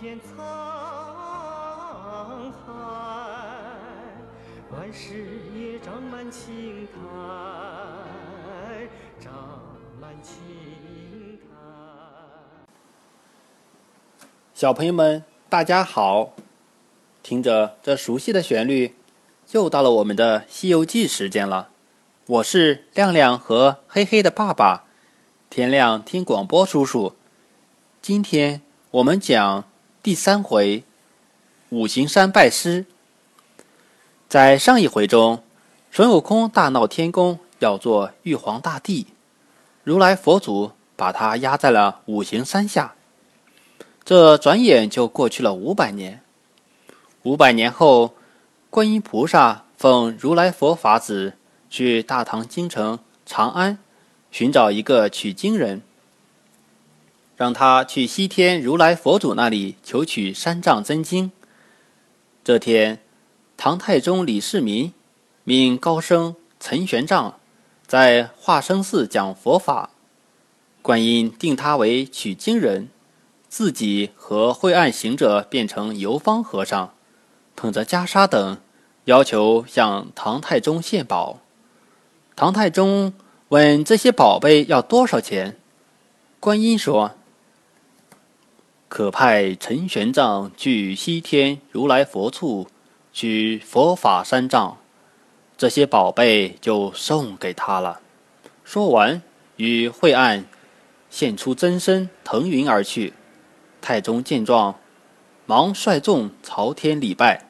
桑田沧海，万事也长满青苔，长满青苔。小朋友们，大家好！听着这熟悉的旋律，又到了我们的《西游记》时间了。我是亮亮和黑黑的爸爸，天亮听广播叔叔。今天我们讲第三回五行山拜师。在上一回中，孙悟空大闹天宫，要做玉皇大帝，如来佛祖把他压在了五行山下。这转眼就过去了五百年。五百年后，观音菩萨奉如来佛法旨，去大唐京城长安寻找一个取经人，让他去西天如来佛祖那里求取三藏真经。这天，唐太宗李世民命高僧陈玄奘在化生寺讲佛法，观音定他为取经人，自己和惠岸行者变成游方和尚。捧着袈裟等，要求向唐太宗献宝。唐太宗问这些宝贝要多少钱？观音说：“可派陈玄奘去西天如来佛处取佛法三藏，这些宝贝就送给他了。”说完，与惠岸现出真身，腾云而去。太宗见状，忙率众朝天礼拜。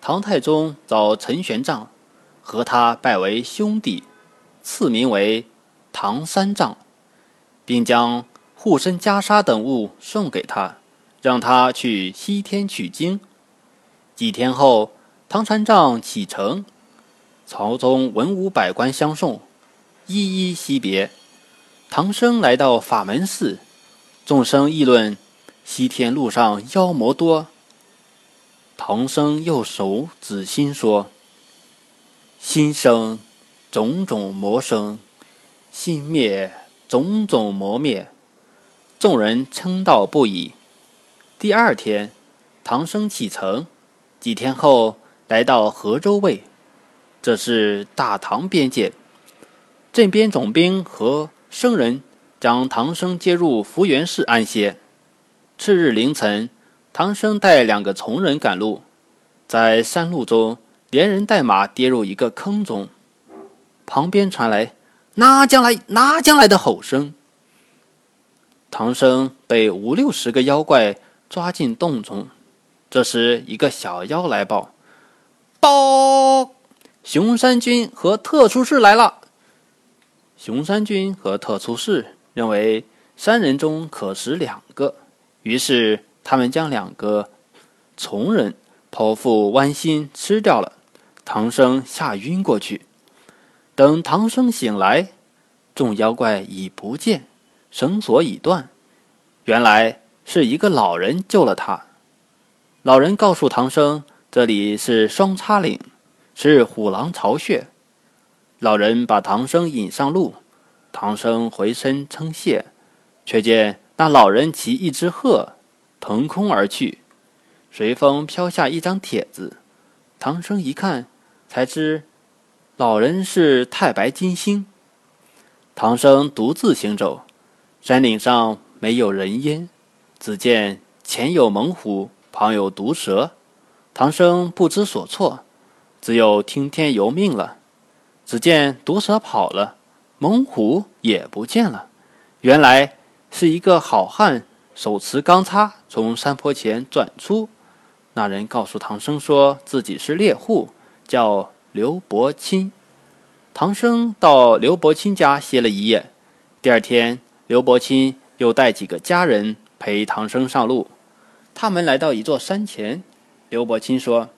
唐太宗找陈玄奘，和他拜为兄弟，赐名为唐三藏，并将护身袈裟等物送给他，让他去西天取经。几天后，唐三藏启程，朝中文武百官相送，依依惜别。唐僧来到法门寺，众生议论西天路上妖魔多。唐僧又手指心说：“心生种种魔生，心灭种种魔灭。”众人称道不已。第二天，唐僧启程，几天后来到河州卫，这是大唐边界。镇边总兵和僧人将唐僧接入福源寺安歇。次日凌晨。唐僧带两个从人赶路，在山路中连人带马跌入一个坑中，旁边传来“那将来，那将来”的吼声。唐僧被五六十个妖怪抓进洞中。这时，一个小妖来报：“报，熊山君和特出事来了。”熊山君和特出事认为三人中可食两个，于是。他们将两个从人剖腹剜心吃掉了，唐僧吓晕过去。等唐僧醒来，众妖怪已不见，绳索已断。原来是一个老人救了他。老人告诉唐僧，这里是双叉岭，是虎狼巢穴。老人把唐僧引上路，唐僧回身称谢，却见那老人骑一只鹤。腾空而去，随风飘下一张帖子。唐僧一看，才知老人是太白金星。唐僧独自行走，山岭上没有人烟，只见前有猛虎，旁有毒蛇。唐僧不知所措，只有听天由命了。只见毒蛇跑了，猛虎也不见了。原来是一个好汉。手持钢叉从山坡前转出，那人告诉唐僧说自己是猎户，叫刘伯钦。唐僧到刘伯钦家歇了一夜。第二天，刘伯钦又带几个家人陪唐僧上路。他们来到一座山前，刘伯钦说：“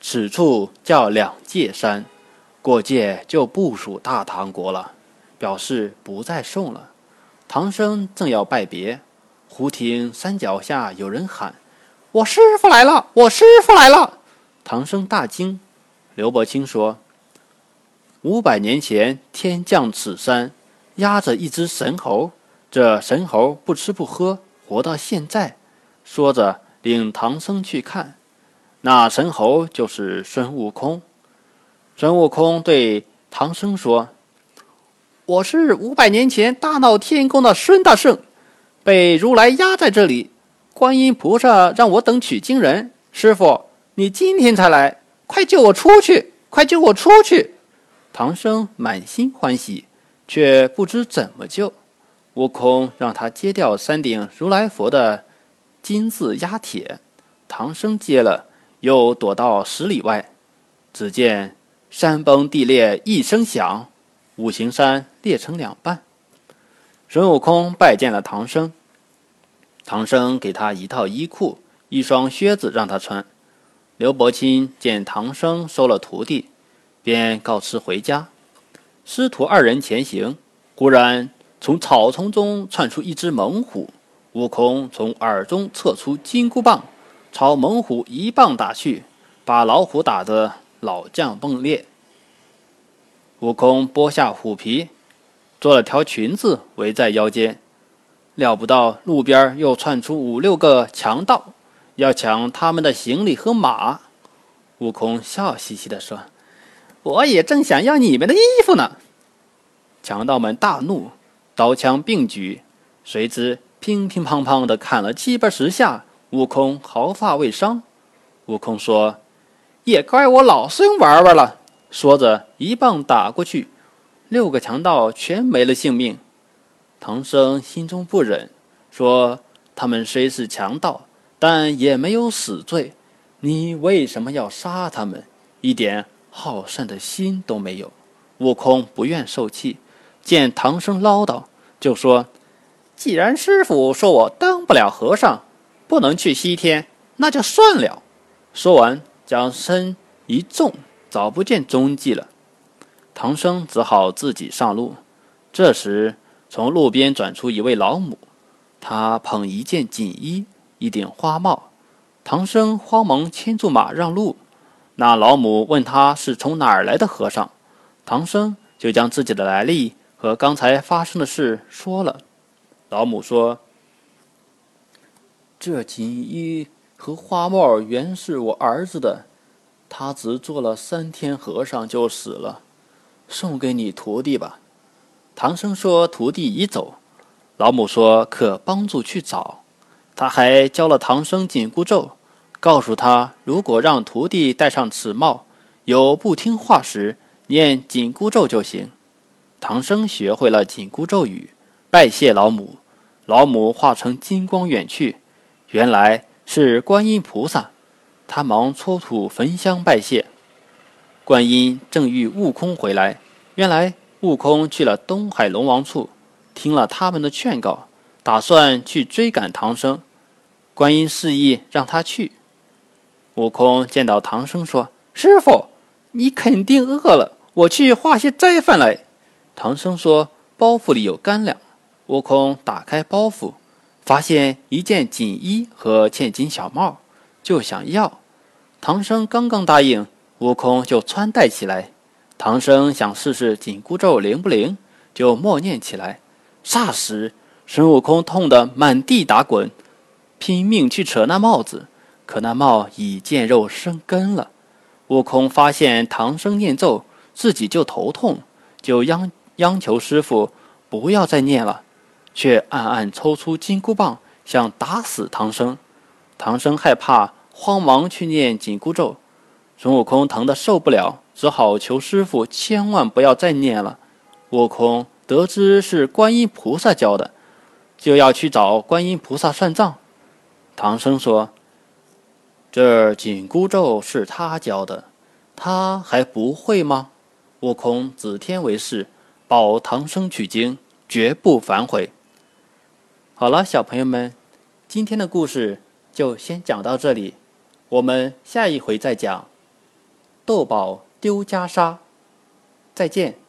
此处叫两界山，过界就不属大唐国了，表示不再送了。”唐僧正要拜别。忽听山脚下有人喊：“我师傅来了！我师傅来了！”唐僧大惊。刘伯钦说：“五百年前天降此山，压着一只神猴。这神猴不吃不喝，活到现在。说着领唐僧去看。那神猴就是孙悟空。孙悟空对唐僧说：“我是五百年前大闹天宫的孙大圣，被如来压在这里。观音菩萨让我等取经人。师傅，你今天才来，快救我出去！快救我出去！”唐僧满心欢喜，却不知怎么救。悟空让他揭掉山顶如来佛的金字压铁，唐僧接了。又躲到十里外，只见山崩地裂一声响，五行山裂成两半。孙悟空拜见了唐僧，唐僧给他一套衣裤、一双靴子让他穿。刘伯钦见唐僧收了徒弟，便告辞回家。师徒二人前行，忽然从草丛中窜出一只猛虎，悟空从耳中测出金箍棒。朝猛虎一棒打去，把老虎打得老将崩裂。悟空剥下虎皮，做了条裙子围在腰间。料不到路边又窜出五六个强盗，要抢他们的行李和马。悟空笑嘻嘻地说：“我也正想要你们的衣服呢。”强盗们大怒，刀枪并举，谁知乒乒乓乓地砍了七八十下。悟空毫发未伤，悟空说：“也怪我老孙玩玩了。”说着一棒打过去，六个强盗全没了性命。唐僧心中不忍，说：“他们虽是强盗，但也没有死罪，你为什么要杀他们？一点好善的心都没有。”悟空不愿受气，见唐僧唠叨，就说：“既然师傅说我当不了和尚。”不能去西天，那就算了。说完，将身一纵，找不见踪迹了。唐僧只好自己上路。这时，从路边转出一位老母，她捧一件锦衣，一顶花帽。唐僧慌忙牵住马让路。那老母问他是从哪儿来的和尚，唐僧就将自己的来历和刚才发生的事说了。老母说。这锦衣和花帽原是我儿子的，他只做了三天和尚就死了，送给你徒弟吧。唐僧说：“徒弟已走。”老母说：“可帮助去找。”他还教了唐僧紧箍咒，告诉他如果让徒弟戴上此帽，有不听话时念紧箍咒就行。唐僧学会了紧箍咒语，拜谢老母。老母化成金光远去。原来是观音菩萨，他忙搓土焚香拜谢。观音正遇悟空回来，原来悟空去了东海龙王处，听了他们的劝告，打算去追赶唐僧。观音示意让他去。悟空见到唐僧说：“师傅，你肯定饿了，我去化些斋饭来。”唐僧说：“包袱里有干粮。”悟空打开包袱。发现一件锦衣和嵌金小帽，就想要。唐僧刚刚答应，悟空就穿戴起来。唐僧想试试紧箍咒灵不灵，就默念起来。霎时，孙悟空痛得满地打滚，拼命去扯那帽子，可那帽已见肉生根了。悟空发现唐僧念咒，自己就头痛，就央央求师傅不要再念了。却暗暗抽出金箍棒，想打死唐僧。唐僧害怕，慌忙去念紧箍咒。孙悟空疼得受不了，只好求师傅千万不要再念了。悟空得知是观音菩萨教的，就要去找观音菩萨算账。唐僧说：“这紧箍咒是他教的，他还不会吗？”悟空子天为誓，保唐僧取经，绝不反悔。好了，小朋友们，今天的故事就先讲到这里，我们下一回再讲。豆宝丢袈裟，再见。